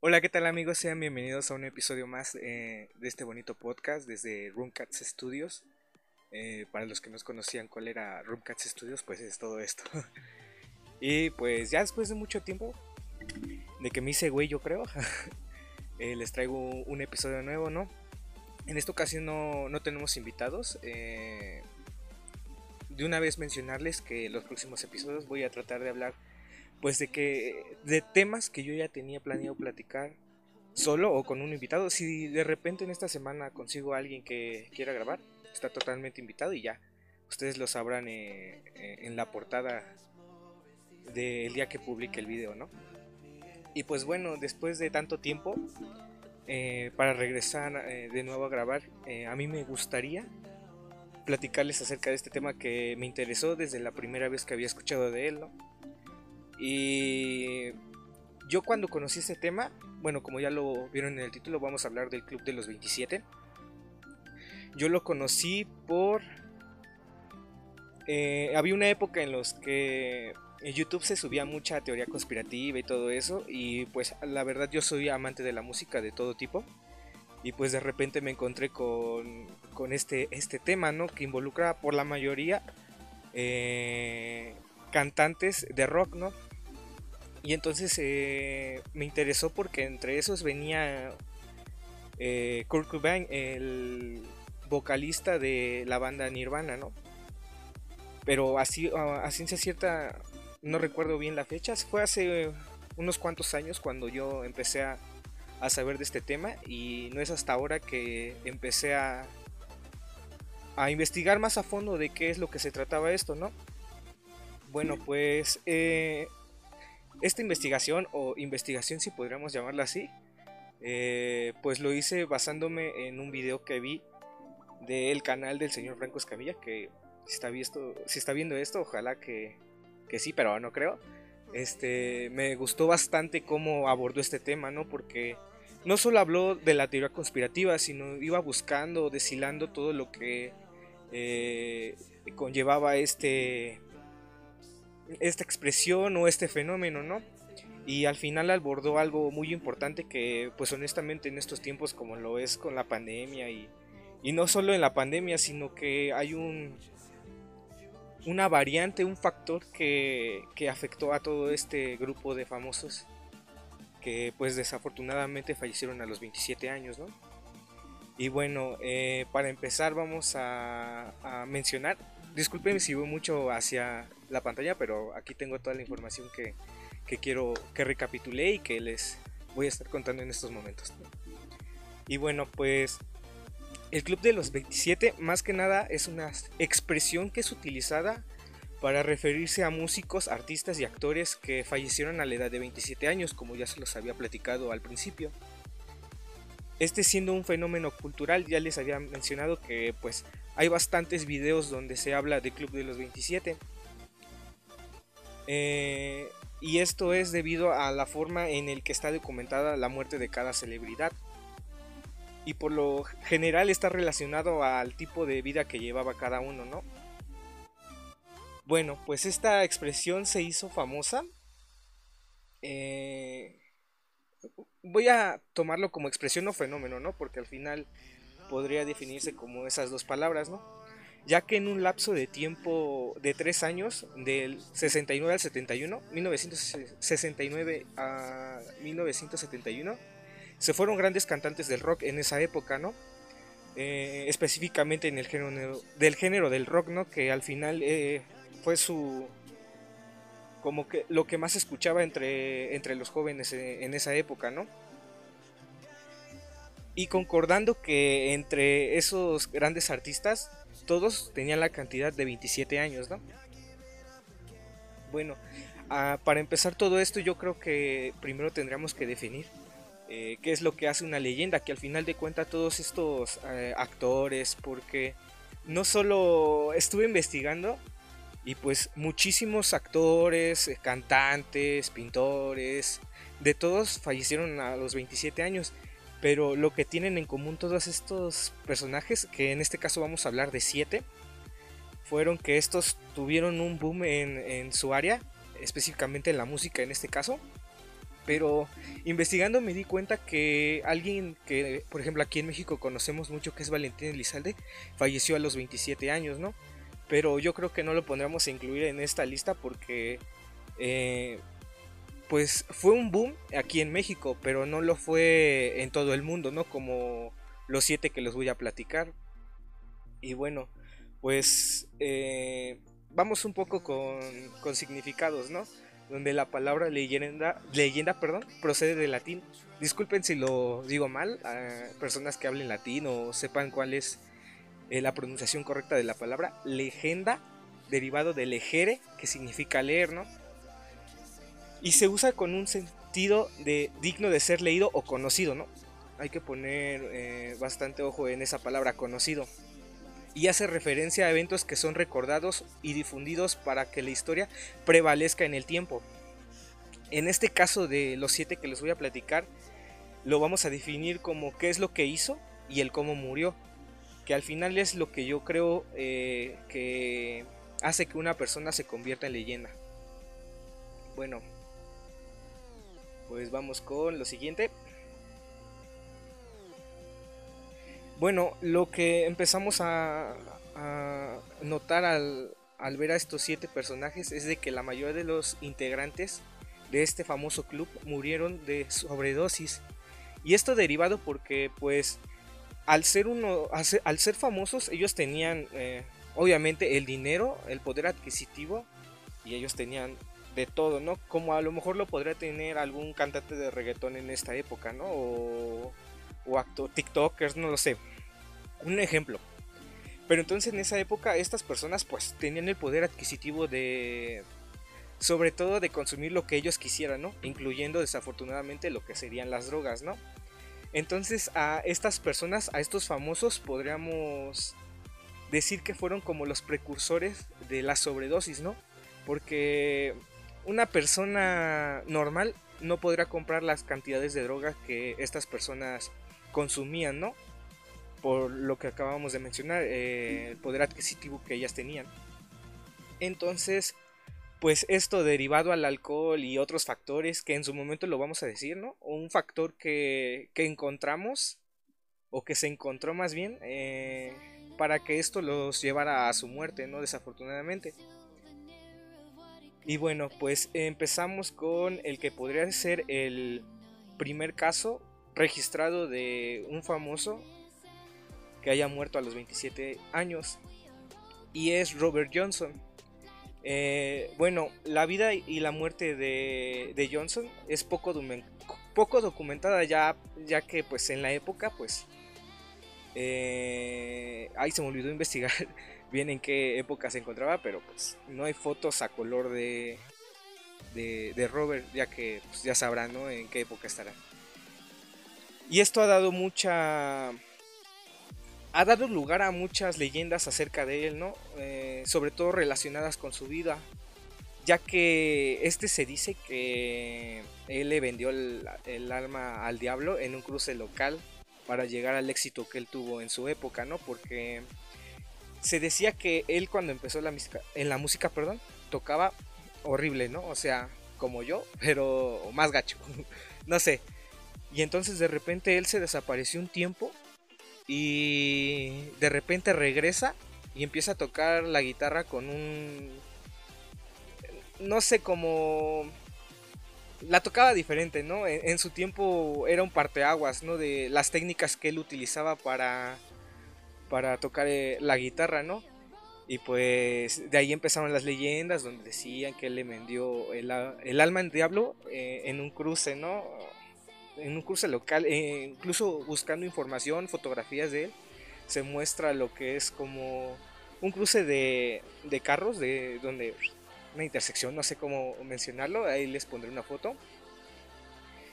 Hola, ¿qué tal amigos? Sean bienvenidos a un episodio más eh, de este bonito podcast desde Roomcats Studios. Eh, para los que no conocían cuál era Roomcats Studios, pues es todo esto. y pues ya después de mucho tiempo, de que me hice güey yo creo, eh, les traigo un episodio nuevo, ¿no? En esta ocasión no, no tenemos invitados. de una vez mencionarles que los próximos episodios voy a tratar de hablar pues de que de temas que yo ya tenía planeado platicar solo o con un invitado. Si de repente en esta semana consigo a alguien que quiera grabar, está totalmente invitado y ya. Ustedes lo sabrán eh, eh, en la portada del día que publique el video, ¿no? Y pues bueno, después de tanto tiempo, eh, para regresar de nuevo a grabar, a mí me gustaría platicarles acerca de este tema que me interesó desde la primera vez que había escuchado de él, ¿no? Y yo cuando conocí este tema, bueno, como ya lo vieron en el título, vamos a hablar del Club de los 27. Yo lo conocí por... Eh, había una época en los que en YouTube se subía mucha teoría conspirativa y todo eso. Y pues la verdad yo soy amante de la música de todo tipo. Y pues de repente me encontré con, con este, este tema, ¿no? Que involucra por la mayoría eh, cantantes de rock, ¿no? Y entonces eh, me interesó porque entre esos venía eh, Kurt Cobain, el vocalista de la banda Nirvana, ¿no? Pero así, a ciencia cierta, no recuerdo bien la fecha, fue hace unos cuantos años cuando yo empecé a, a saber de este tema y no es hasta ahora que empecé a, a investigar más a fondo de qué es lo que se trataba esto, ¿no? Bueno, pues eh, esta investigación, o investigación si podríamos llamarla así, eh, pues lo hice basándome en un video que vi del canal del señor Franco Escamilla, que si está, visto, si está viendo esto, ojalá que, que sí, pero no creo. Este, me gustó bastante cómo abordó este tema, ¿no? Porque no solo habló de la teoría conspirativa, sino iba buscando, deshilando todo lo que eh, conllevaba este, esta expresión o este fenómeno, ¿no? Y al final abordó algo muy importante que, pues honestamente en estos tiempos como lo es con la pandemia y, y no solo en la pandemia, sino que hay un una variante, un factor que, que afectó a todo este grupo de famosos que pues desafortunadamente fallecieron a los 27 años, ¿no? Y bueno, eh, para empezar vamos a, a mencionar disculpen si voy mucho hacia la pantalla, pero aquí tengo toda la información que, quiero que recapitulé y que les voy a estar contando en estos momentos. Y bueno, pues el Club de los 27 más que nada es una expresión que es utilizada para referirse a músicos, artistas y actores que fallecieron a la edad de 27 años, como ya se los había platicado al principio. Este siendo un fenómeno cultural, ya les había mencionado que pues hay bastantes videos donde se habla de Club de los 27. Eh, y esto es debido a la forma en el que está documentada la muerte de cada celebridad. Y por lo general está relacionado al tipo de vida que llevaba cada uno, ¿no? Bueno, pues esta expresión se hizo famosa. Eh, voy a tomarlo como expresión o fenómeno, ¿no? Porque al final podría definirse como esas dos palabras, ¿no? Ya que en un lapso de tiempo de tres años, del 69 al 71, 1969 a 1971, se fueron grandes cantantes del rock en esa época, ¿no? Eh, específicamente en el género del género del rock, ¿no? Que al final eh, fue su como que lo que más escuchaba entre, entre los jóvenes eh, en esa época, ¿no? Y concordando que entre esos grandes artistas, todos tenían la cantidad de 27 años, ¿no? Bueno, ah, para empezar todo esto yo creo que primero tendríamos que definir eh, qué es lo que hace una leyenda, que al final de cuentas todos estos eh, actores, porque no solo estuve investigando y pues muchísimos actores, eh, cantantes, pintores, de todos fallecieron a los 27 años. Pero lo que tienen en común todos estos personajes, que en este caso vamos a hablar de siete, fueron que estos tuvieron un boom en, su área, específicamente en la música en este caso. Pero investigando me di cuenta que alguien que, por ejemplo, aquí en México conocemos mucho, que es Valentín Elizalde, falleció a los 27 años, ¿no? Pero yo creo que no lo pondremos a incluir en esta lista porque, eh, pues, fue un boom aquí en México, pero no lo fue en todo el mundo, ¿no? Como los siete que les voy a platicar. Y bueno, pues, eh, vamos un poco con, significados, ¿no? donde la palabra leyenda, leyenda perdón, procede del latín. Disculpen si lo digo mal, a personas que hablen latín o sepan cuál es eh, la pronunciación correcta de la palabra. Legenda, derivado de legere, que significa leer, ¿no? Y se usa con un sentido de digno de ser leído o conocido, ¿no? Hay que poner eh, bastante ojo en esa palabra conocido y hace referencia a eventos que son recordados y difundidos para que la historia prevalezca en el tiempo. En este caso de los siete que les voy a platicar, lo vamos a definir como qué es lo que hizo y el cómo murió, que al final es lo que yo creo eh, que hace que una persona se convierta en leyenda. Bueno, pues vamos con lo siguiente. Bueno, lo que empezamos a, notar al, ver a estos siete personajes es de que la mayoría de los integrantes de este famoso club murieron de sobredosis. Y esto derivado porque pues al ser uno al ser, famosos ellos tenían eh, obviamente el dinero, el poder adquisitivo y ellos tenían de todo, ¿no? Como a lo mejor lo podría tener algún cantante de reggaetón en esta época, ¿no? O o acto, TikTokers, no lo sé. Un ejemplo. Pero entonces en esa época estas personas pues tenían el poder adquisitivo de sobre todo de consumir lo que ellos quisieran, ¿no? Incluyendo desafortunadamente lo que serían las drogas, ¿no? Entonces a estas personas, a estos famosos podríamos decir que fueron como los precursores de la sobredosis, ¿no? Porque una persona normal no podrá comprar las cantidades de drogas que estas personas consumían, ¿no? Por lo que acabamos de mencionar, eh, el poder adquisitivo que ellas tenían. Entonces, pues esto derivado al alcohol y otros factores que en su momento lo vamos a decir, ¿no? Un factor que, que encontramos, o que se encontró más bien, eh, para que esto los llevara a su muerte, ¿no? Desafortunadamente. Y bueno, pues empezamos con el que podría ser el primer caso registrado de un famoso que haya muerto a los 27 años y es Robert Johnson. Eh, bueno, la vida y la muerte de, Johnson es poco, documentada ya, ya que pues en la época pues eh, ahí se me olvidó investigar bien en qué época se encontraba, pero pues no hay fotos a color de, de, Robert, ya que pues, ya sabrán ¿no? en qué época estará. Y esto ha dado mucha... Ha dado lugar a muchas leyendas acerca de él, ¿no? Eh, sobre todo relacionadas con su vida. Ya que este se dice que él le vendió el, alma al diablo en un cruce local para llegar al éxito que él tuvo en su época, ¿no? Porque se decía que él cuando empezó la música, en la música, perdón, tocaba horrible, ¿no? O sea, como yo, pero más gacho. no sé. Y entonces de repente él se desapareció un tiempo y de repente regresa y empieza a tocar la guitarra con un... No sé cómo... La tocaba diferente, ¿no? En, su tiempo era un parteaguas, ¿no? De las técnicas que él utilizaba para, para tocar eh, la guitarra, ¿no? Y pues de ahí empezaron las leyendas donde decían que él le vendió el, alma en diablo eh, en un cruce, ¿no? en un curso local, eh, incluso buscando información, fotografías de él, se muestra lo que es como un cruce de, carros, de donde una intersección, no sé cómo mencionarlo, ahí les pondré una foto.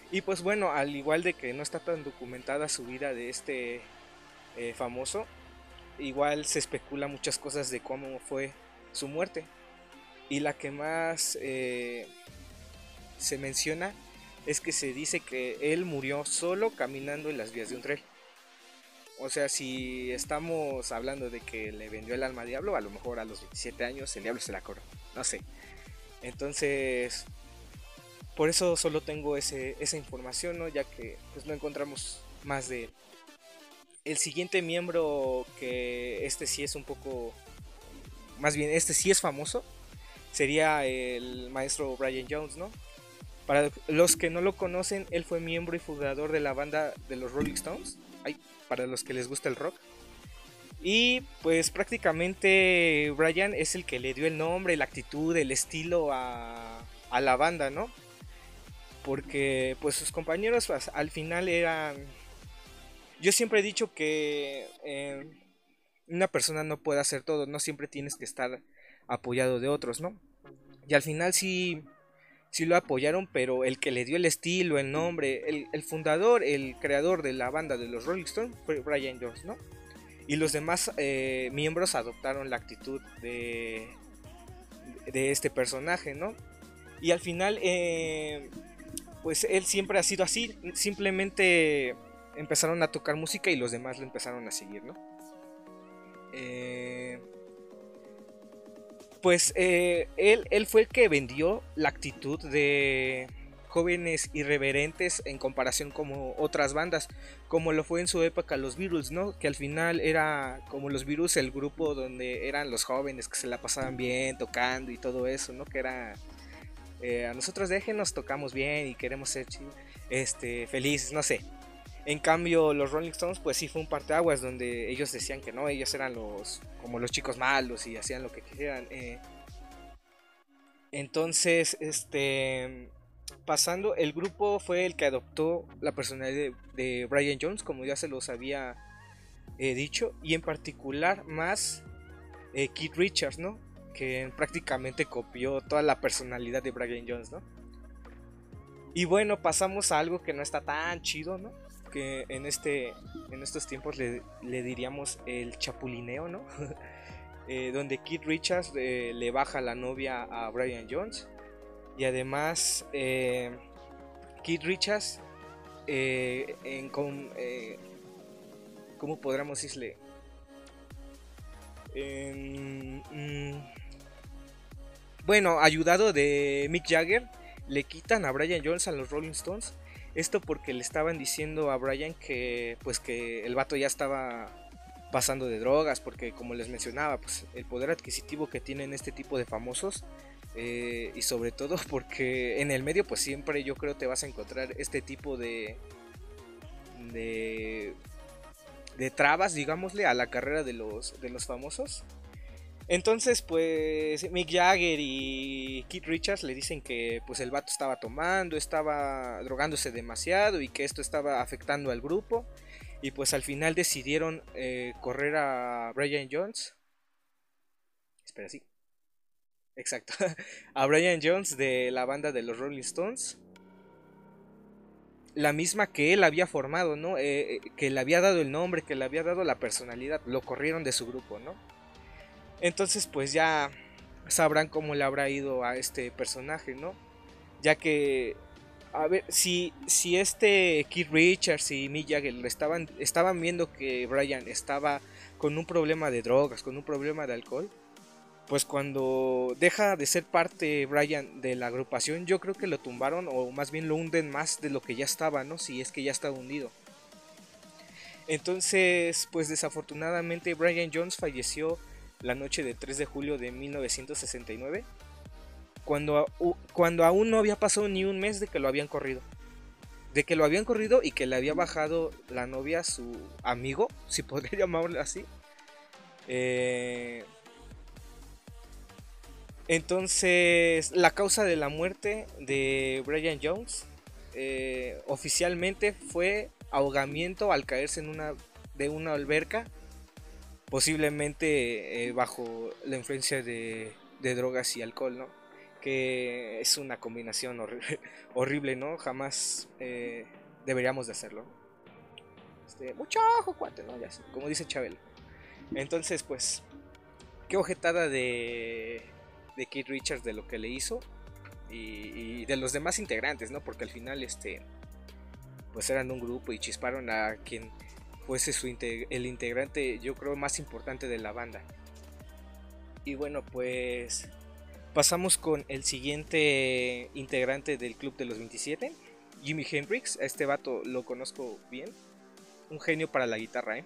Y pues bueno, al igual de que no está tan documentada su vida de este famoso, igual se especula muchas cosas de cómo fue su muerte. Y la que más eh, se menciona es que se dice que él murió solo caminando en las vías de un tren. O sea, si estamos hablando de que le vendió el alma al diablo, a lo mejor a los 27 años el diablo se la coró. No sé. Entonces, por eso solo tengo ese, esa información, ¿no? Ya que pues no encontramos más de él. El siguiente miembro que este sí es un poco... Más bien, este sí es famoso. Sería el maestro Brian Jones, ¿no? Para los que no lo conocen, él fue miembro y fundador de la banda de los Rolling Stones. Ay, para los que les gusta el rock. Y pues prácticamente Brian es el que le dio el nombre, la actitud, el estilo a, a la banda, ¿no? Porque pues sus compañeros pues, al final eran... Yo siempre he dicho que eh, una persona no puede hacer todo, no siempre tienes que estar apoyado de otros, ¿no? Y al final sí, lo apoyaron, pero el que le dio el estilo, el nombre, el, el fundador, el creador de la banda de los Rolling Stones fue Brian Jones, ¿no? Y los demás eh, miembros adoptaron la actitud de, de este personaje, ¿no? Y al final, eh, pues él siempre ha sido así. Simplemente empezaron a tocar música y los demás lo empezaron a seguir, ¿no? Eh, pues él, él fue el que vendió la actitud de, jóvenes irreverentes en comparación como otras bandas, como lo fue en su época los Beatles, ¿no? Que al final era como los Beatles el grupo donde eran los jóvenes que se la pasaban bien tocando y todo eso, ¿no? Que era eh, a nosotros déjenos tocamos bien y queremos ser este felices, no sé. En cambio, los Rolling Stones, pues sí fue un parteaguas donde ellos decían que no, ellos eran los como los chicos malos y hacían lo que quisieran. Eh. entonces, este pasando, el grupo fue el que adoptó la personalidad de, Brian Jones, como ya se los había eh, dicho, y en particular más eh, Keith Richards, ¿no? Que prácticamente copió toda la personalidad de Brian Jones, ¿no? Y bueno, pasamos a algo que no está tan chido, ¿no? Que en, este, en estos tiempos le, diríamos el chapulineo, ¿no? Eh, donde Keith Richards le baja la novia a Brian Jones y además, eh, Keith Richards, eh, en, con, eh, ¿cómo podríamos decirle? Mm, bueno, ayudado de Mick Jagger, le quitan a Brian Jones a los Rolling Stones. Esto porque le estaban diciendo a Brian que pues que el vato ya estaba pasando de drogas, porque como les mencionaba, pues el poder adquisitivo que tienen este tipo de famosos eh, y sobre todo porque en el medio pues siempre yo creo te vas a encontrar este tipo de de, de trabas digámosle a la carrera de los, de los famosos entonces pues Mick Jagger y Keith Richards le dicen que pues el vato estaba tomando estaba drogándose demasiado y que esto estaba afectando al grupo y pues al final decidieron eh, correr a Brian Jones espera sí Exacto. A Brian Jones de la banda de los Rolling Stones. La misma que él había formado, ¿no? Eh, eh, que le había dado el nombre, que le había dado la personalidad. Lo corrieron de su grupo, ¿no? Entonces, pues ya sabrán cómo le habrá ido a este personaje, ¿no? Ya que, a ver, si, si este Keith Richards y Mick estaban, estaban viendo que Brian estaba con un problema de drogas, con un problema de alcohol, pues cuando deja de ser parte Brian de la agrupación, yo creo que lo tumbaron o más bien lo hunden más de lo que ya estaba, ¿no? Si es que ya estaba hundido. Entonces, pues desafortunadamente Brian Jones falleció la noche de 3 de julio de 1969, cuando, cuando aún no había pasado ni un mes de que lo habían corrido. De que lo habían corrido y que le había bajado la novia a su amigo, si podría llamarlo así. Eh, entonces, la causa de la muerte de Brian Jones eh, oficialmente fue ahogamiento al caerse en una de una alberca, posiblemente eh, bajo la influencia de, drogas y alcohol, ¿no? Que es una combinación horrible, ¿no? Jamás eh, deberíamos de hacerlo. Este, mucho ojo, cuate, ¿no? Ya, como dice Chabel. Entonces, pues, qué ojetada de de Keith Richards de lo que le hizo y, de los demás integrantes, ¿no? Porque al final, este, pues eran un grupo y chisparon a quien fuese su el integrante, yo creo, más importante de la banda. Y bueno, pues Pasamos con el siguiente integrante del Club de los 27, Jimi Hendrix. A este vato lo conozco bien. Un genio para la guitarra, ¿eh?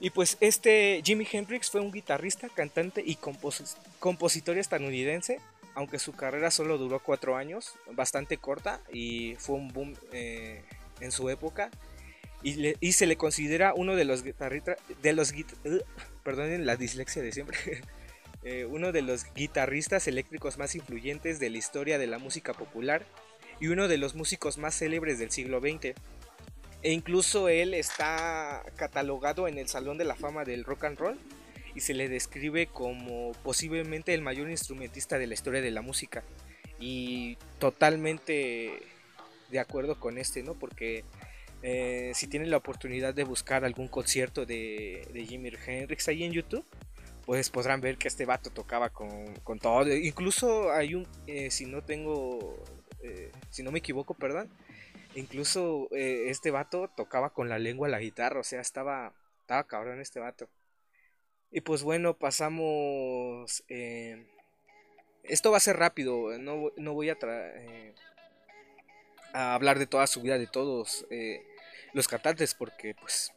Y pues este Jimi Hendrix fue un guitarrista, cantante y compositor estadounidense, aunque su carrera solo duró cuatro años, bastante corta y fue un boom eh, en su época. Y, se le considera uno de los guitarristas, de los uh, perdonen la dislexia de siempre, eh, uno de los guitarristas eléctricos más influyentes de la historia de la música popular y uno de los músicos más célebres del siglo XX. E incluso él está catalogado en el Salón de la Fama del Rock and Roll y se le describe como posiblemente el mayor instrumentista de la historia de la música. Y totalmente de acuerdo con este, ¿no? Porque eh, si tienen la oportunidad de buscar algún concierto de, de Jimi Hendrix ahí en YouTube, pues podrán ver que este vato tocaba con, todo. Incluso hay un, eh, si no tengo, eh, si no me equivoco, perdón, incluso este vato tocaba con la lengua la guitarra, o sea, estaba, estaba cabrón este vato. Y pues bueno, pasamos... esto va a ser rápido, no, no voy a, a hablar de toda su vida, de todos los cantantes porque pues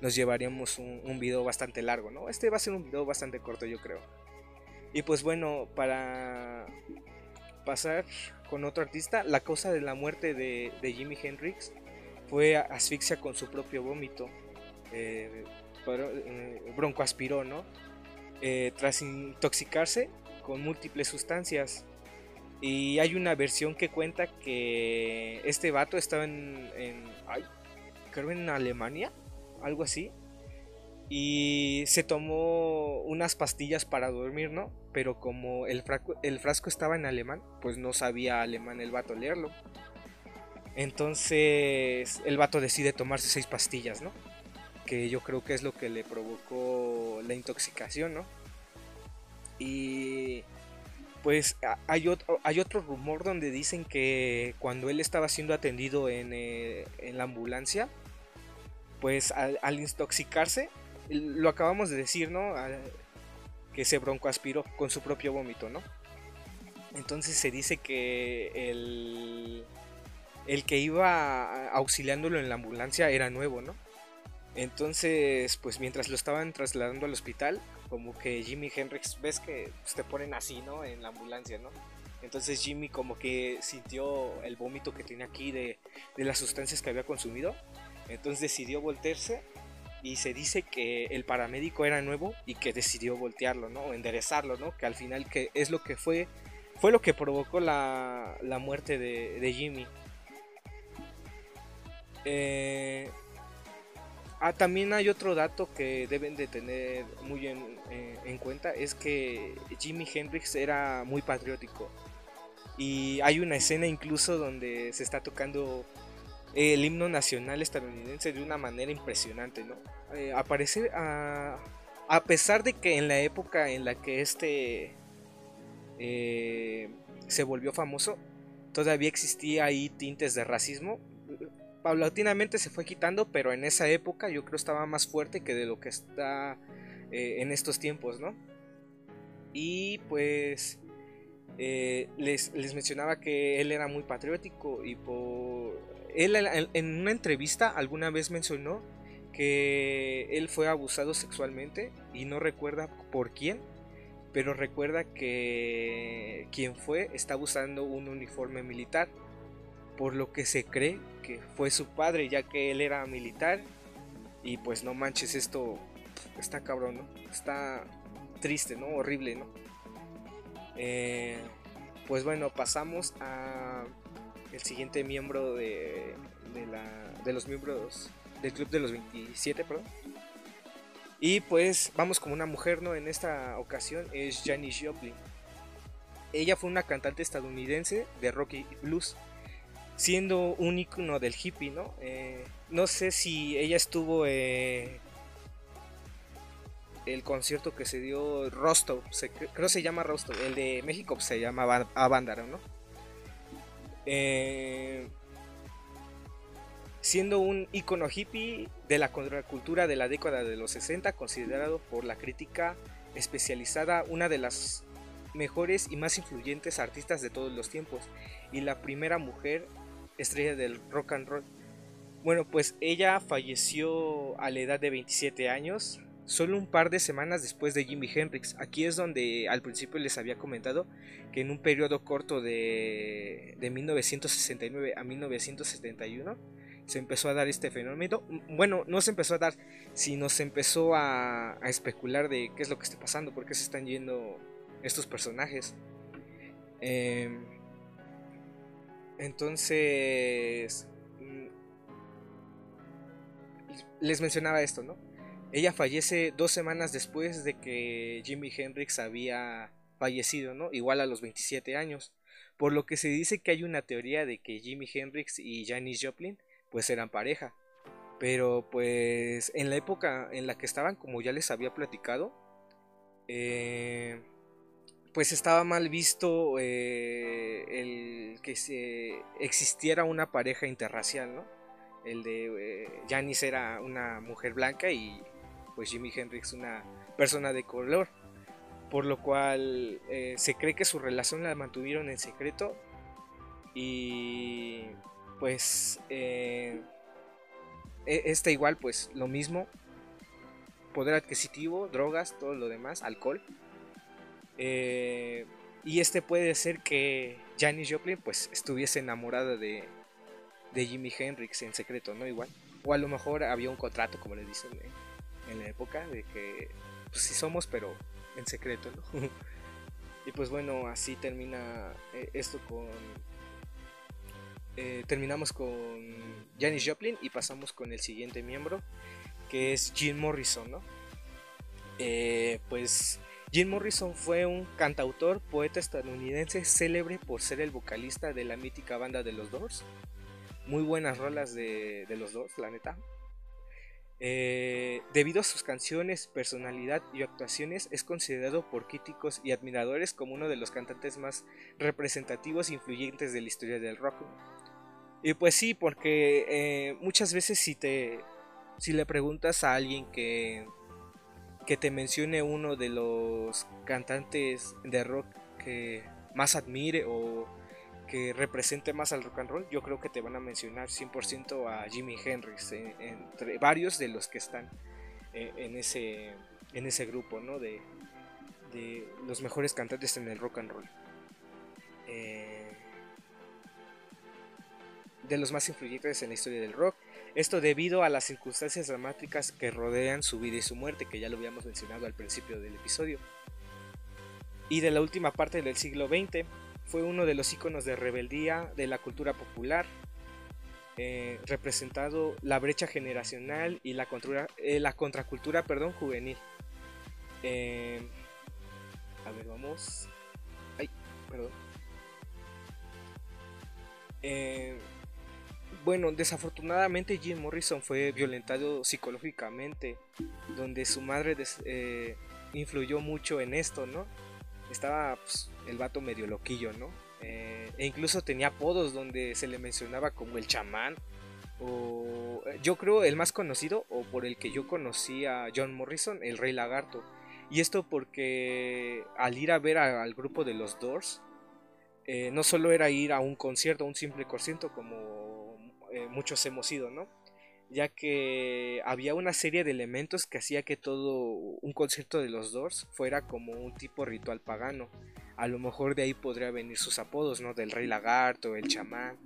nos llevaríamos un, video bastante largo, ¿no? Este va a ser un video bastante corto yo creo. Y pues bueno, para pasar con otro artista, la causa de la muerte de, Jimi Hendrix fue asfixia con su propio vómito. Eh, eh broncoaspiró, ¿no? Eh, tras intoxicarse con múltiples sustancias. Y hay una versión que cuenta que este vato estaba en, en creo en Alemania, algo así. Y se tomó unas pastillas para dormir, ¿no? Pero como el, frasco estaba en alemán, pues no sabía alemán el vato leerlo. Entonces el vato decide tomarse seis pastillas, ¿no? Que yo creo que es lo que le provocó la intoxicación, ¿no? Y pues hay otro, hay otro rumor donde dicen que cuando él estaba siendo atendido en, eh, en la ambulancia, pues al, intoxicarse, lo acabamos de decir, ¿no? que se broncoaspiró con su propio vómito, ¿no? Entonces se dice que el, el que iba auxiliándolo en la ambulancia era nuevo, ¿no? Entonces, pues mientras lo estaban trasladando al hospital, como que Jimi Hendrix, ves que pues, te ponen así, ¿no? En la ambulancia, ¿no? Entonces Jimmy como que sintió el vómito que tenía aquí de, de las sustancias que había consumido entonces decidió voltearse y se dice que el paramédico era nuevo y que decidió voltearlo, ¿no? O enderezarlo, ¿no? Que al final que es lo que fue, fue lo que provocó la, muerte de, Jimmy. Eh, ah, también hay otro dato que deben de tener muy en, eh, en cuenta, es que Jimi Hendrix era muy patriótico. Y hay una escena incluso donde se está tocando el himno nacional estadounidense de una manera impresionante, ¿no? Eh, aparece a, a, pesar de que en la época en la que este eh, se volvió famoso, todavía existía ahí tintes de racismo. Paulatinamente se fue quitando, pero en esa época yo creo estaba más fuerte que de lo que está eh, en estos tiempos, ¿no? Y pues les, les mencionaba que él era muy patriótico y por él en una entrevista alguna vez mencionó que él fue abusado sexualmente y no recuerda por quién, pero recuerda que quien fue está usando un uniforme militar, por lo que se cree que fue su padre, ya que él era militar. Y pues no manches, esto está cabrón, ¿no? Está triste, ¿no? Horrible, ¿no? Eh, pues bueno, pasamos a el siguiente miembro de, de, los miembros del club de los 27, perdón. Y pues vamos como una mujer, ¿no? En esta ocasión es Janis Joplin. Ella fue una cantante estadounidense de rock y blues, siendo un icono del hippie, ¿no? Eh, no sé si ella estuvo eh, el concierto que se dio Rostov, creo se llama Rostov, el de México se llama Avándaro, ¿no? Eh, siendo un icono hippie de la contracultura de la década de los 60, considerado por la crítica especializada una de las mejores y más influyentes artistas de todos los tiempos y la primera mujer estrella del rock and roll. Bueno, pues ella falleció a la edad de 27 años, solo un par de semanas después de Jimi Hendrix. Aquí es donde al principio les había comentado que en un periodo corto de, de 1969 a 1971 se empezó a dar este fenómeno. Bueno, no se empezó a dar, sino se empezó a, especular de qué es lo que está pasando, por qué se están yendo estos personajes. Em, entonces, mm, les mencionaba esto, ¿no? Ella fallece dos semanas después de que Jimi Hendrix había fallecido, ¿no? Igual a los 27 años. Por lo que se dice que hay una teoría de que Jimi Hendrix y Janis Joplin pues eran pareja. Pero pues en la época en la que estaban, como ya les había platicado, eh, pues estaba mal visto eh, el que se existiera una pareja interracial, ¿no? El de eh, Janis era una mujer blanca y pues Jimi Hendrix una persona de color. Por lo cual se cree que su relación la mantuvieron en secreto y pues eh, e, igual pues lo mismo poder adquisitivo drogas todo lo demás alcohol eh, y este puede ser que Janis Joplin pues estuviese enamorada de, de Jimi Hendrix en secreto no igual o a lo mejor había un contrato como le dicen eh, en la época de que pues sí somos pero en secreto y pues bueno así termina esto con eh, terminamos con Janis Joplin y pasamos con el siguiente miembro, que es Jim Morrison, ¿no? Eh, pues Jim Morrison fue un cantautor, poeta estadounidense célebre por ser el vocalista de la mítica banda de los Doors. Muy buenas rolas de, los Doors, la neta. Eh, debido a sus canciones, personalidad y actuaciones, es considerado por críticos y admiradores como uno de los cantantes más representativos e influyentes de la historia del rock. Y pues sí, porque eh, muchas veces si te si le preguntas a alguien que que te mencione uno de los cantantes de rock que más admire o que represente más al rock and roll, yo creo que te van a mencionar 100% a Jimi Hendrix, eh, entre varios de los que están eh, en, ese, en ese grupo, ¿no? De, de, los mejores cantantes en el rock and roll. de los más influyentes en la historia del rock. Esto debido a las circunstancias dramáticas que rodean su vida y su muerte, que ya lo habíamos mencionado al principio del episodio. Y de la última parte del siglo XX, fue uno de los iconos de rebeldía de la cultura popular, eh, representado la brecha generacional y la, eh, la contracultura perdón, juvenil. Eh, a ver, vamos. Ay, perdón. Bueno, desafortunadamente Jim Morrison fue violentado psicológicamente, donde su madre eh, influyó mucho en esto, ¿no? Estaba pues, el vato medio loquillo, ¿no? Eh, e incluso tenía apodos donde se le mencionaba como el chamán, o yo creo el más conocido, o por el que yo conocí a John Morrison, el Rey Lagarto. Y esto porque al ir a ver al grupo de los Doors, eh, no solo era ir a un concierto, a un simple concierto como eh, muchos hemos ido, ¿no? Ya que había una serie de elementos que hacía que todo un concierto de los Doors fuera como un tipo ritual pagano. A lo mejor de ahí podría venir sus apodos, ¿no? Del rey lagarto, el chamán.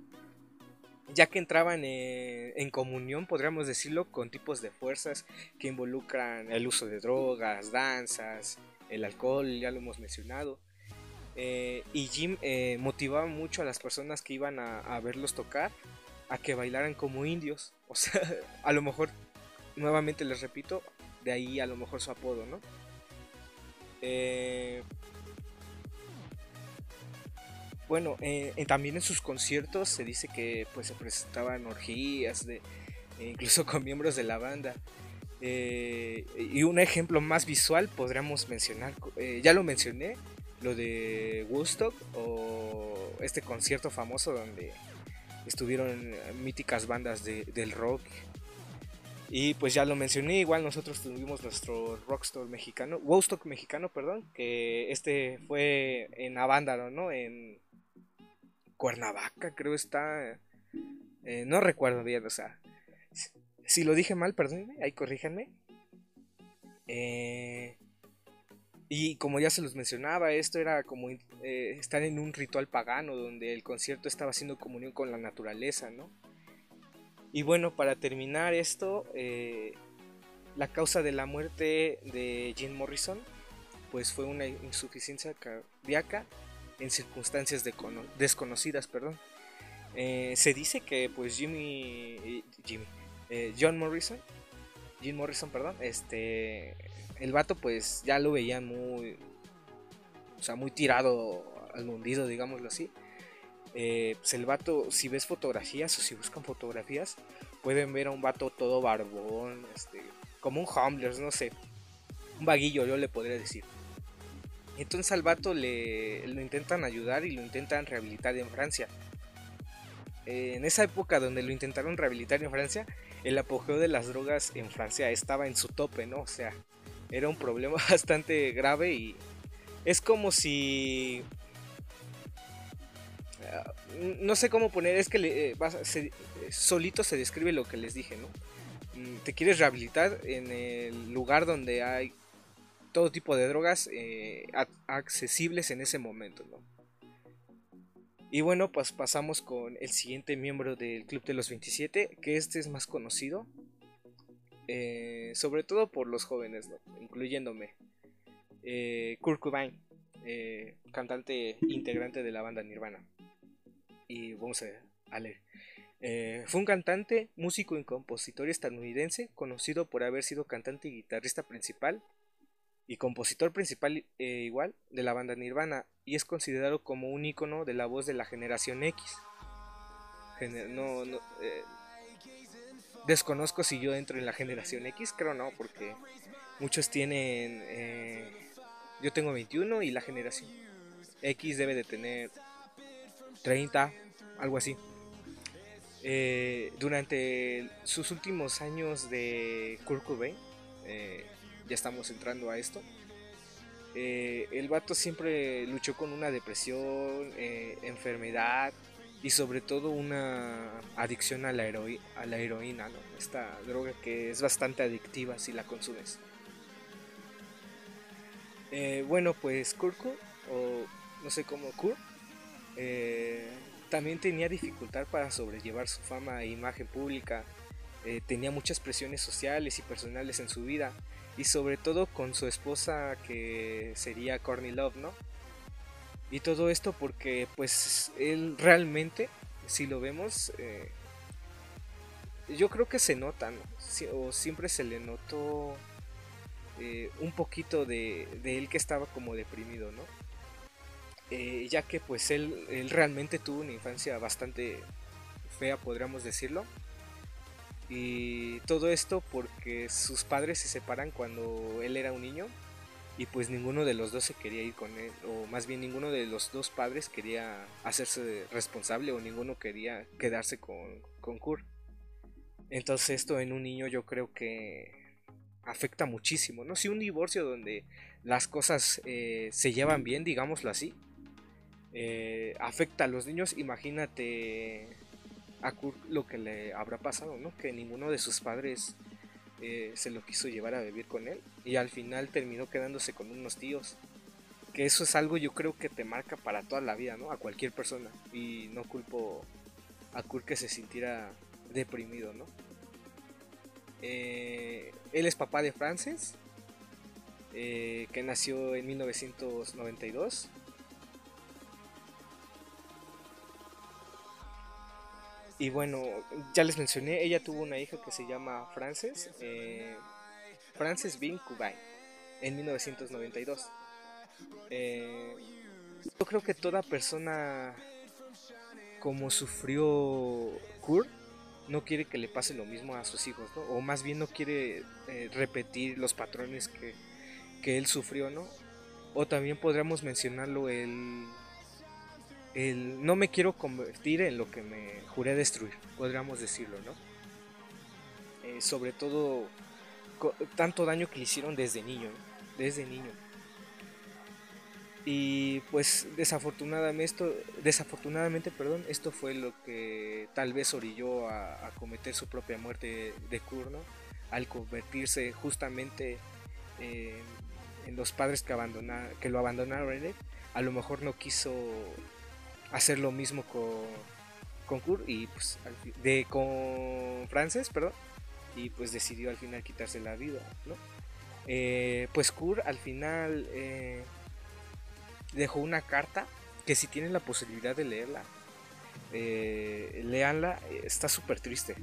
Ya que entraban en, comunión, podríamos decirlo, con tipos de fuerzas que involucran el uso de drogas, danzas, el alcohol, ya lo hemos mencionado. Eh, y Jim eh, motivaba mucho a las personas que iban a verlos tocar a que bailaran como indios. O sea, a lo mejor, nuevamente les repito, de ahí a lo mejor su apodo, ¿no? Eh, bueno, eh, también en sus conciertos se dice que pues se presentaban orgías, de, e incluso con miembros de la banda. Eh, y un ejemplo más visual podríamos mencionar, ya lo mencioné, lo de Woodstock o este concierto famoso donde estuvieron míticas bandas de, del rock. Y pues ya lo mencioné, igual nosotros tuvimos nuestro Rockstar mexicano, Wostock mexicano, perdón, que este fue en Avándaro, ¿no? En Cuernavaca, creo está. Eh, no recuerdo bien, o sea. Si lo dije mal, perdónenme, ahí corríjanme. Eh, y como ya se los mencionaba, esto era como eh, estar en un ritual pagano donde el concierto estaba haciendo comunión con la naturaleza, ¿no? Y bueno, para terminar esto, eh, la causa de la muerte de Jim Morrison, pues fue una insuficiencia cardíaca en circunstancias desconocidas, perdón. Eh, se dice que pues Jimmy, Jimmy John Morrison, Jim Morrison, perdón, este el vato pues ya lo veían muy, o sea, muy tirado al hundido, digámoslo así. Eh, pues el vato, si ves fotografías o si buscan fotografías, pueden ver a un vato todo barbón, este, como un homeless, no sé, un vaguillo yo le podría decir. Entonces al vato le, lo intentan ayudar y lo intentan rehabilitar en Francia. en esa época donde lo intentaron rehabilitar en Francia, el apogeo de las drogas en Francia estaba en su tope, ¿no? O sea, era un problema bastante grave y es como si ah, no sé cómo poner, es que le, eh, solito se describe lo que les dije, ¿no? Mm, te quieres rehabilitar en el lugar donde hay todo tipo de drogas eh, accesibles en ese momento, ¿no? Y bueno, pues pasamos con el siguiente miembro del Club de los 27, que este es más conocido, eh, sobre todo por los jóvenes, incluyéndome. Eh, Kurt Cobain, eh, cantante integrante de la banda Nirvana. Y vamos a, leer. fue un cantante, músico y compositor estadounidense, conocido por haber sido cantante y guitarrista principal y compositor principal igual de la banda Nirvana y es considerado como un icono de la voz de la generación X. no, no, Desconozco si yo entro en la generación X, creo no, porque muchos tienen... Eh, yo tengo 21 y la generación X debe de tener 30, algo así. Eh, durante sus últimos años de Kurt Cobain, eh, ya estamos entrando a esto, el vato siempre luchó con una depresión, enfermedad, y sobre todo una adicción a la, a la heroína, esta droga que es bastante adictiva si la consumes. Eh, bueno, pues Kurko, o no sé cómo Kurt, eh, también tenía dificultad para sobrellevar su fama e imagen pública, eh, tenía muchas presiones sociales y personales en su vida, y sobre todo con su esposa que sería Courtney Love, ¿no? Y todo esto porque pues él realmente, si lo vemos, eh, yo creo que se nota, o siempre se le notó eh, un poquito de, él que estaba como deprimido, ¿no? Eh, ya que pues él, él realmente tuvo una infancia bastante fea, podríamos decirlo. Y todo esto porque sus padres se separan cuando él era un niño y pues ninguno de los dos se quería ir con él, o más bien ninguno de los dos padres quería hacerse responsable o ninguno quería quedarse con, con Kurt. Entonces esto en un niño yo creo que afecta muchísimo, ¿no? Si un divorcio donde las cosas eh, se llevan bien, digámoslo así, eh, afecta a los niños, imagínate a Kurt lo que le habrá pasado, ¿no? Que ninguno de sus padres eh, se lo quiso llevar a vivir con él y al final terminó quedándose con unos tíos. Que eso es algo yo creo que te marca para toda la vida, ¿no? A cualquier persona. Y no culpo a Kurt que se sintiera deprimido, ¿no? Eh, él es papá de Frances, eh, que nació en 1992 Y bueno, ya les mencioné, ella tuvo una hija que se llama Frances, eh, Frances Bean Kubain, en 1992. Eh, yo creo que toda persona como sufrió Kurt no quiere que le pase lo mismo a sus hijos, ¿no? O más bien no quiere eh, repetir los patrones que, que él sufrió, ¿no? O también podríamos mencionarlo el no me quiero convertir en lo que me juré destruir, podríamos decirlo, ¿no? eh, sobre todo tanto daño que le hicieron desde niño, desde niño. Y pues desafortunadamente esto, desafortunadamente, perdón, esto fue lo que tal vez orilló a, cometer su propia muerte de Kurno al convertirse justamente en los padres que, que lo abandonaron A lo mejor no quiso hacer lo mismo con, con Kurt y pues de con Frances, perdón, y pues decidió al final quitarse la vida, ¿no? Eh, pues Kurt al final eh, dejó una carta que si tienen la posibilidad de leerla, eh, leanla, está súper triste,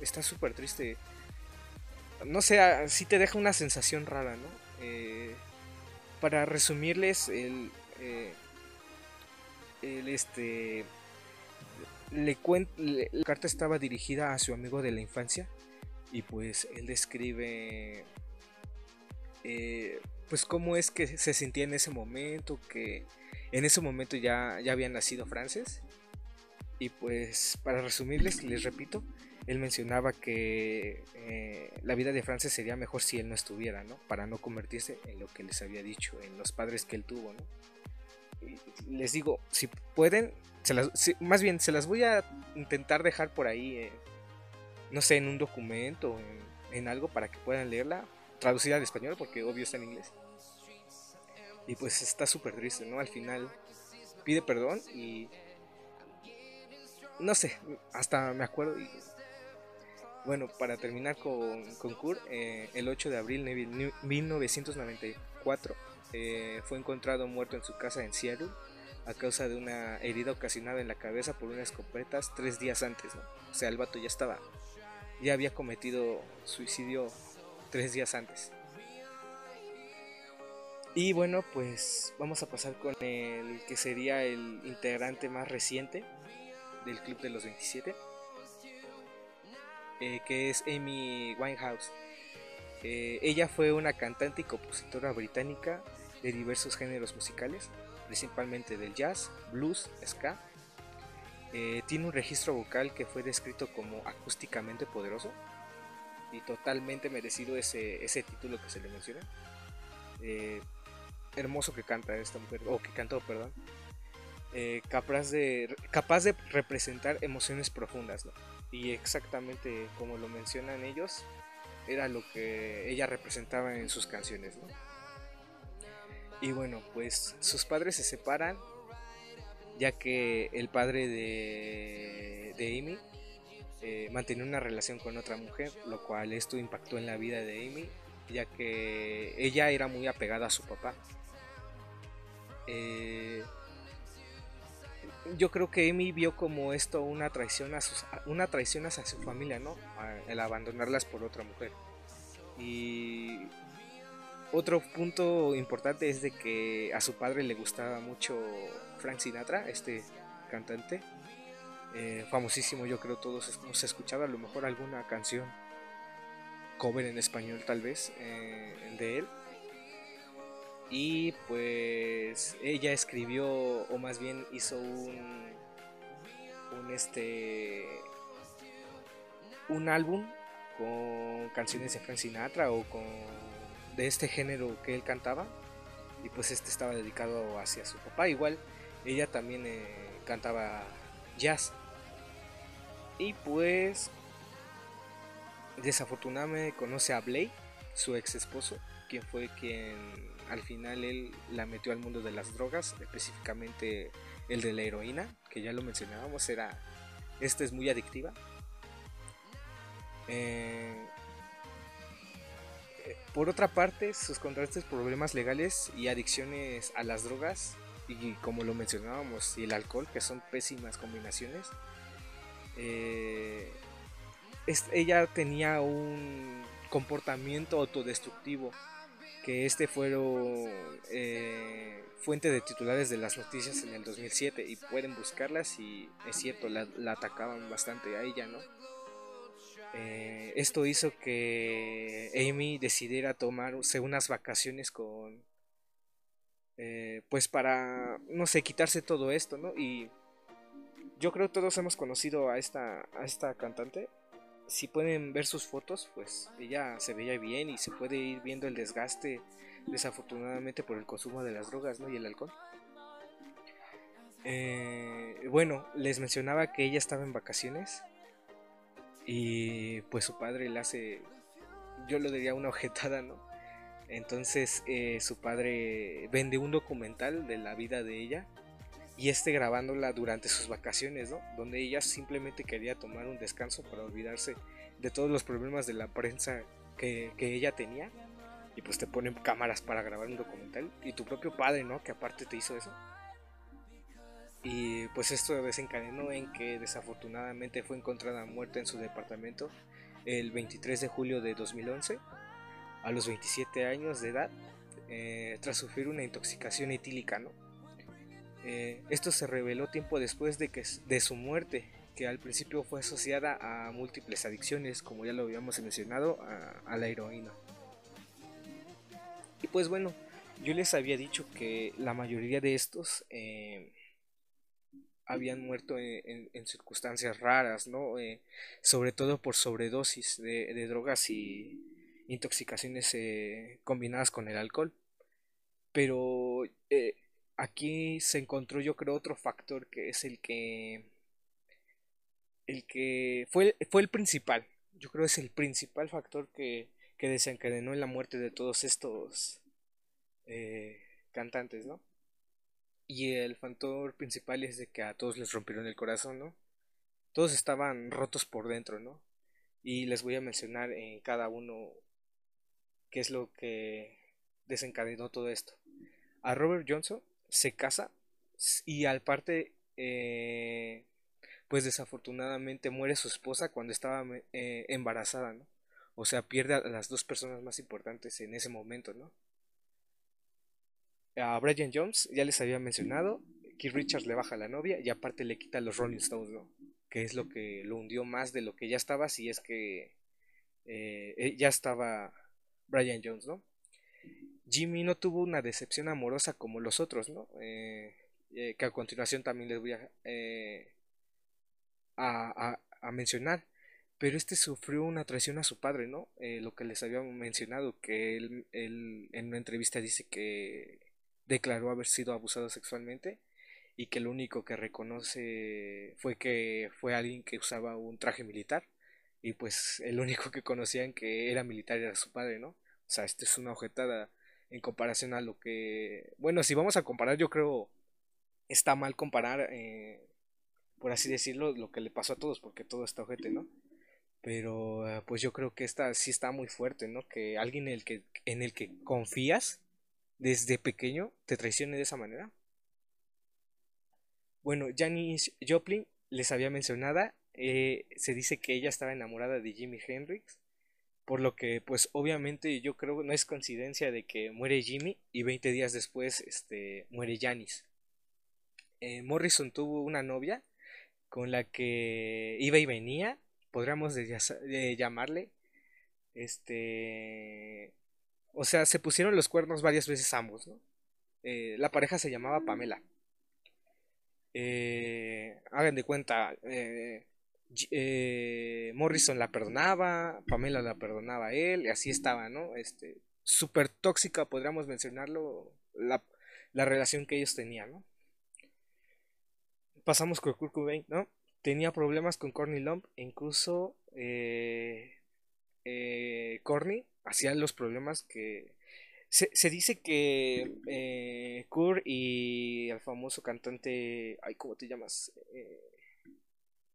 está súper triste. No sé, si te deja una sensación rara, ¿no? para resumirles, el, el este le la carta estaba dirigida a su amigo de la infancia y pues él describe eh, pues cómo es que se sentía en ese momento, que en ese momento ya, ya había nacido Frances y pues para resumirles, les repito, él mencionaba que eh, la vida de Frances sería mejor si él no estuviera, ¿no? Para no convertirse en lo que les había dicho, en los padres que él tuvo, ¿no? Les digo, si pueden, más bien se las voy a intentar dejar por ahí, eh, no sé, en un documento, en, en, algo para que puedan leerla, traducida al español, porque obvio está en inglés. Y pues está súper triste, ¿no? Al final pide perdón y... No sé, hasta me acuerdo. Bueno, para terminar con, con Kurt, eh, el 8 de abril de 1994 eh, fue encontrado muerto en su casa en Seattle a causa de una herida ocasionada en la cabeza por unas escopetas tres días antes. O sea, el vato ya estaba, ya había cometido suicidio tres días antes. Y bueno, pues vamos a pasar con el que sería el integrante más reciente del Club de los 27, eh, que es Amy Winehouse. Eh, ella fue una cantante y compositora británica de diversos géneros musicales, principalmente del jazz, blues, ska. Eh, tiene un registro vocal que fue descrito como acústicamente poderoso y totalmente merecido ese, ese título que se le menciona. Eh, hermoso que canta esta mujer, o que cantó, perdón. Eh, capaz, de, capaz de representar emociones profundas, Y exactamente como lo mencionan ellos, era lo que ella representaba en sus canciones, ¿no? Y bueno, pues sus padres se separan, ya que el padre de, de Amy eh, mantenía una relación con otra mujer, lo cual esto impactó en la vida de Amy, ya que ella era muy apegada a su papá. Eh, yo creo que Amy vio como esto una traición a sus, una traición hacia su familia, ¿no? El abandonarlas por otra mujer. Y otro punto importante es de que a su padre le gustaba mucho Frank Sinatra, este cantante. Eh, famosísimo, yo creo todos hemos escuchado a lo mejor alguna canción cover en español tal vez eh, de él. Y pues ella escribió, o más bien hizo un, un este un álbum con canciones de Frank Sinatra o con de este género que él cantaba y pues este estaba dedicado hacia su papá. Igual ella también eh, cantaba jazz. Y pues desafortunadamente conoce a Blake su ex esposo quien fue quien al final él la metió al mundo de las drogas específicamente el de la heroína que ya lo mencionábamos era esta es muy adictiva. Eh, por otra parte, sus contrastes problemas legales y adicciones a las drogas, y como lo mencionábamos, y el alcohol, que son pésimas combinaciones, eh, ella tenía un comportamiento autodestructivo, que este fueron eh, fuente de titulares de las noticias en el 2007, y pueden buscarlas, y es cierto, la, la atacaban bastante a ella, ¿no? Eh, esto hizo que Amy decidiera tomarse unas vacaciones con... Eh, pues para, no sé, quitarse todo esto, ¿no? Y yo creo que todos hemos conocido a esta, a esta cantante. si pueden ver sus fotos, pues ella se veía bien y se puede ir viendo el desgaste desafortunadamente por el consumo de las drogas ¿no? y el alcohol. Eh, bueno, les mencionaba que ella estaba en vacaciones y pues su padre le hace, yo lo diría una ojetada, ¿no? Entonces eh, su padre vende un documental de la vida de ella y este grabándola durante sus vacaciones, ¿no? Donde ella simplemente quería tomar un descanso para olvidarse de todos los problemas de la prensa que, que ella tenía y pues te ponen cámaras para grabar un documental y tu propio padre, ¿no? Que aparte te hizo eso. Y pues esto desencadenó en que desafortunadamente fue encontrada muerta en su departamento el 23 de julio de 2011, a los 27 años de edad, eh, tras sufrir una intoxicación etílica. ¿no? Eh, esto se reveló tiempo después de, que, de su muerte, que al principio fue asociada a múltiples adicciones, como ya lo habíamos mencionado, a, la heroína. Y pues bueno, yo les había dicho que la mayoría de estos... Eh, habían muerto en, circunstancias raras, ¿no? Eh, sobre todo por sobredosis de, drogas y intoxicaciones eh, combinadas con el alcohol. Pero eh, aquí se encontró yo creo otro factor que es el que el que fue, fue el principal yo creo es el principal factor que, que desencadenó en la muerte de todos estos cantantes no y el factor principal es de que a todos les rompieron el corazón, ¿no? Todos estaban rotos por dentro, ¿no? Y les voy a mencionar en cada uno qué es lo que desencadenó todo esto. A Robert Johnson se casa y al parte, eh, pues desafortunadamente muere su esposa cuando estaba eh, embarazada, ¿no? O sea, pierde a las dos personas más importantes en ese momento, ¿no? A Brian Jones, ya les había mencionado, Keith Richards le baja a la novia y aparte le quita los Rolling Stones, ¿no? Que es lo que lo hundió más de lo que ya estaba, si es que eh, eh, ya estaba Brian Jones, ¿no? Jimmy no tuvo una decepción amorosa como los otros, ¿no? Eh, que a continuación también les voy a, a, a, mencionar. Pero este sufrió una traición a su padre, ¿no? lo que les había mencionado, que él en una entrevista dice que declaró haber sido abusado sexualmente y que lo único que reconoce fue que fue alguien que usaba un traje militar y pues el único que conocían que era militar era su padre, ¿no? O sea, esto es una objetada en comparación a lo que... Bueno, si vamos a comparar, yo creo está mal comparar, eh, por así decirlo, lo que le pasó a todos, porque todo está ojete, ¿no? Pero eh, pues yo creo que esta sí está muy fuerte, ¿no? Que alguien en el que, en el que confías desde pequeño te traicione de esa manera? Bueno, Janis Joplin les había mencionado, eh, se dice que ella estaba enamorada de Jimi Hendrix, por lo que pues obviamente yo creo que no es coincidencia de que muere Jimmy y 20 días después este, muere Janis. Eh, Morrison tuvo una novia con la que iba y venía, podríamos llamarle, este, o sea, se pusieron los cuernos varias veces ambos, ¿no? Eh, la pareja se llamaba Pamela. Eh, hagan de cuenta, eh, Morrison la perdonaba, Pamela la perdonaba a él, y así estaba, ¿no? Este, súper tóxica, podríamos mencionarlo, la, la, relación que ellos tenían, ¿no? Pasamos con Kurt ¿no? Tenía problemas con Courtney Love, incluso Courtney hacían los problemas que... Se, se dice que eh, y el famoso cantante... Ay, ¿cómo te llamas? Eh,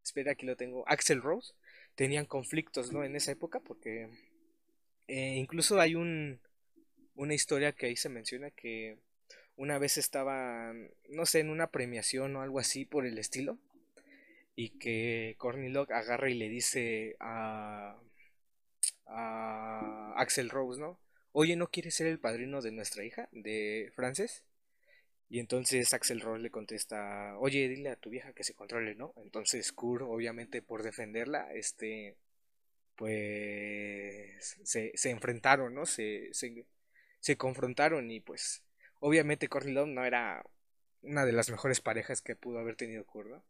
espera, aquí lo tengo. Axel Rose. Tenían conflictos, ¿no? En esa época porque... Eh, incluso hay un, una historia que ahí se menciona que una vez estaban, no sé, en una premiación o algo así por el estilo, y que Courtney Locke agarra y le dice a, a Axel Rose, ¿no? Oye, ¿no quieres ser el padrino de nuestra hija, de Frances? Y entonces Axel Rose le contesta, oye, dile a tu vieja que se controle, ¿no? Entonces Kurt, obviamente por defenderla, este, pues se, se enfrentaron, ¿no? Se, se, se, confrontaron y pues obviamente Courtney Love no era una de las mejores parejas que pudo haber tenido Kurt, ¿no?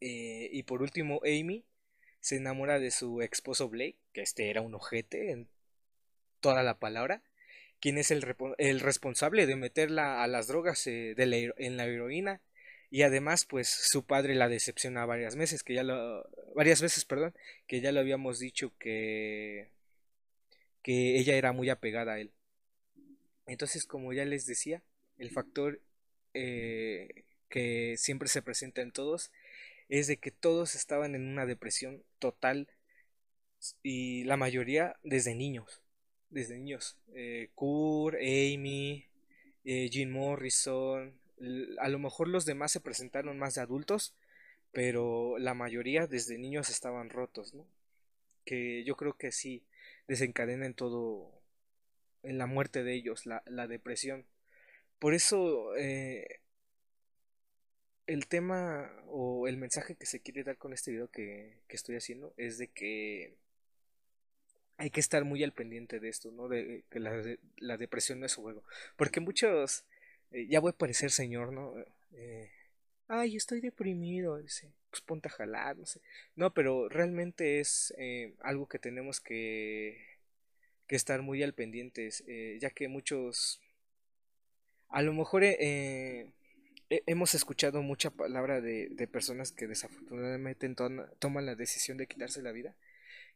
Eh, y por último, Amy se enamora de su esposo Blake, que este era un ojete en toda la palabra, quien es el, el responsable de meterla a las drogas eh, de en la heroína. Y además pues su padre la decepciona varias veces que ya lo varias veces perdón que ya lo habíamos dicho que que ella era muy apegada a él. Entonces como ya les decía el factor eh, que siempre se presenta en todos es de que todos estaban en una depresión total y la mayoría desde niños desde niños. Eh, Kurt, Amy, eh, Jim Morrison. A lo mejor los demás se presentaron más de adultos, pero la mayoría desde niños estaban rotos. Que yo creo que sí desencadena en todo, en la muerte de ellos, la, la depresión. Por eso eh, el tema o el mensaje que se quiere dar con este video que, que estoy haciendo es de que hay que estar muy al pendiente de esto, ¿no? De que la, depresión no es juego. Porque muchos, eh, ya voy a parecer señor, ¿no? Eh, Ay, estoy deprimido, dice, pues ponte a jalar, no sé. No, pero realmente es eh, algo que tenemos que, que estar muy al pendiente, ya que muchos, a lo mejor hemos escuchado mucha palabra de, de personas que desafortunadamente toman la decisión de quitarse la vida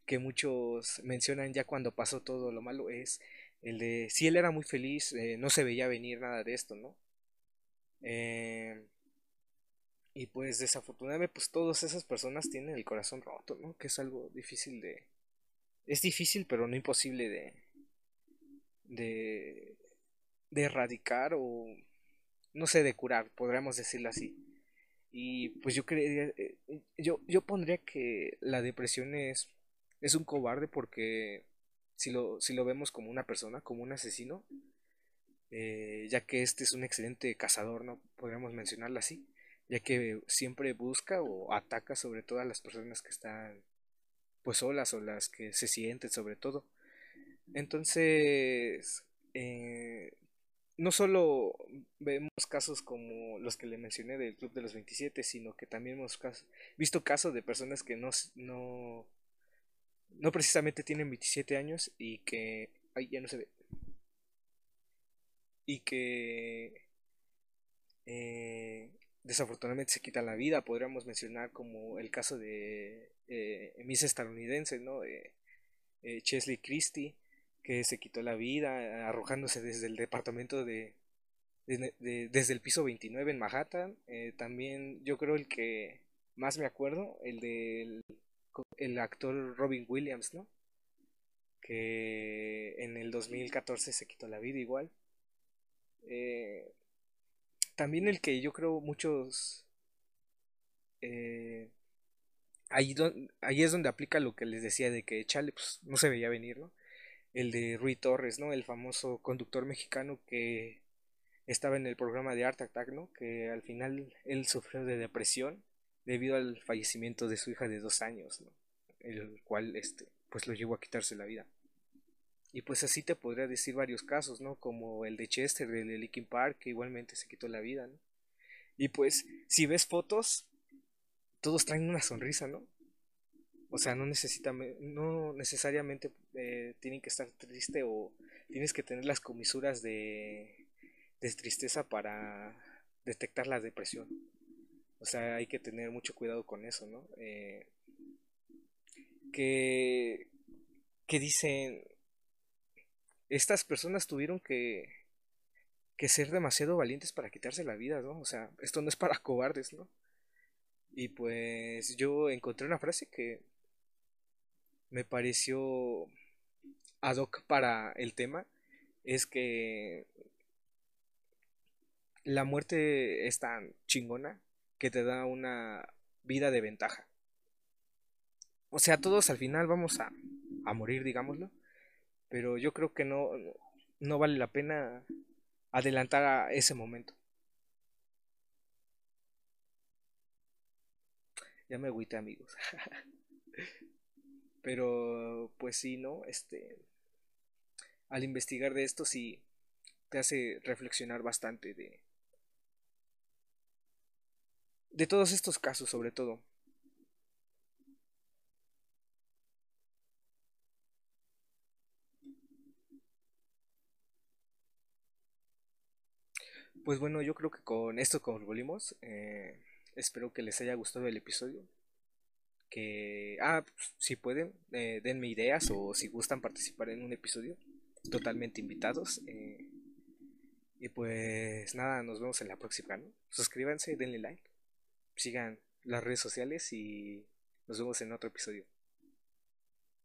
que muchos mencionan ya cuando pasó todo lo malo es el de si él era muy feliz, eh, no se veía venir nada de esto, ¿no? Eh, y pues desafortunadamente pues todas esas personas tienen el corazón roto, ¿no? Que es algo difícil de... Es difícil pero no imposible de... de... de erradicar o... no sé, de curar, podríamos decirlo así. Y pues yo creería... Eh, yo, yo pondría que la depresión es es un cobarde porque si lo, si lo vemos como una persona, como un asesino, eh, ya que este es un excelente cazador, ¿no? Podríamos mencionarlo así, ya que siempre busca o ataca sobre todas las personas que están pues solas o las que se sienten sobre todo. Entonces, eh, no solo vemos casos como los que le mencioné del Club de los 27, sino que también hemos visto casos de personas que no, no, no precisamente tienen 27 años y que... Ay, ya no se ve. Y que... Eh, desafortunadamente se quita la vida. Podríamos mencionar como el caso de eh, Miss estadounidense, ¿no? Eh, Chesley Christie, que se quitó la vida arrojándose desde el departamento de, desde el piso 29 en Manhattan. también yo creo el que más me acuerdo, el del el actor Robin Williams, ¿no? Que en el 2014 se quitó la vida igual. Eh, también el que yo creo muchos... Eh, ahí, ahí es donde aplica lo que les decía de que Chale pues, no se veía venir, ¿no? El de Rui Torres, ¿no? El famoso conductor mexicano que estaba en el programa de Art Attack, ¿no? Que al final él sufrió de depresión debido al fallecimiento de su hija de dos años, ¿no? el cual este, pues lo llevó a quitarse la vida. Y pues así te podría decir varios casos, ¿no? Como el de Chester, el de Linkin Park, que igualmente se quitó la vida, ¿no? Y pues, si ves fotos, todos traen una sonrisa, ¿no? O sea, no, necesita, no necesariamente eh, tienen que estar triste o tienes que tener las comisuras de, de tristeza para detectar la depresión. O sea, hay que tener mucho cuidado con eso, ¿no? Eh, que, que dicen, estas personas tuvieron que, que ser demasiado valientes para quitarse la vida, ¿no? O sea, esto no es para cobardes, ¿no? Y pues yo encontré una frase que me pareció ad hoc para el tema, es que la muerte es tan chingona que te da una vida de ventaja. O sea, todos al final vamos a, a morir, digámoslo. Pero yo creo que no, no vale la pena adelantar a ese momento. Ya me agüité, amigos. Pero pues sí, ¿no? Este, al investigar de esto sí te hace reflexionar bastante de, de todos estos casos sobre todo. Pues bueno, yo creo que con esto concluimos. Eh, espero que les haya gustado el episodio. Que, ah, pues, si pueden, eh, denme ideas o si gustan participar en un episodio, totalmente invitados. Eh, y pues nada, nos vemos en la próxima. Suscríbanse, denle like, sigan las redes sociales y nos vemos en otro episodio.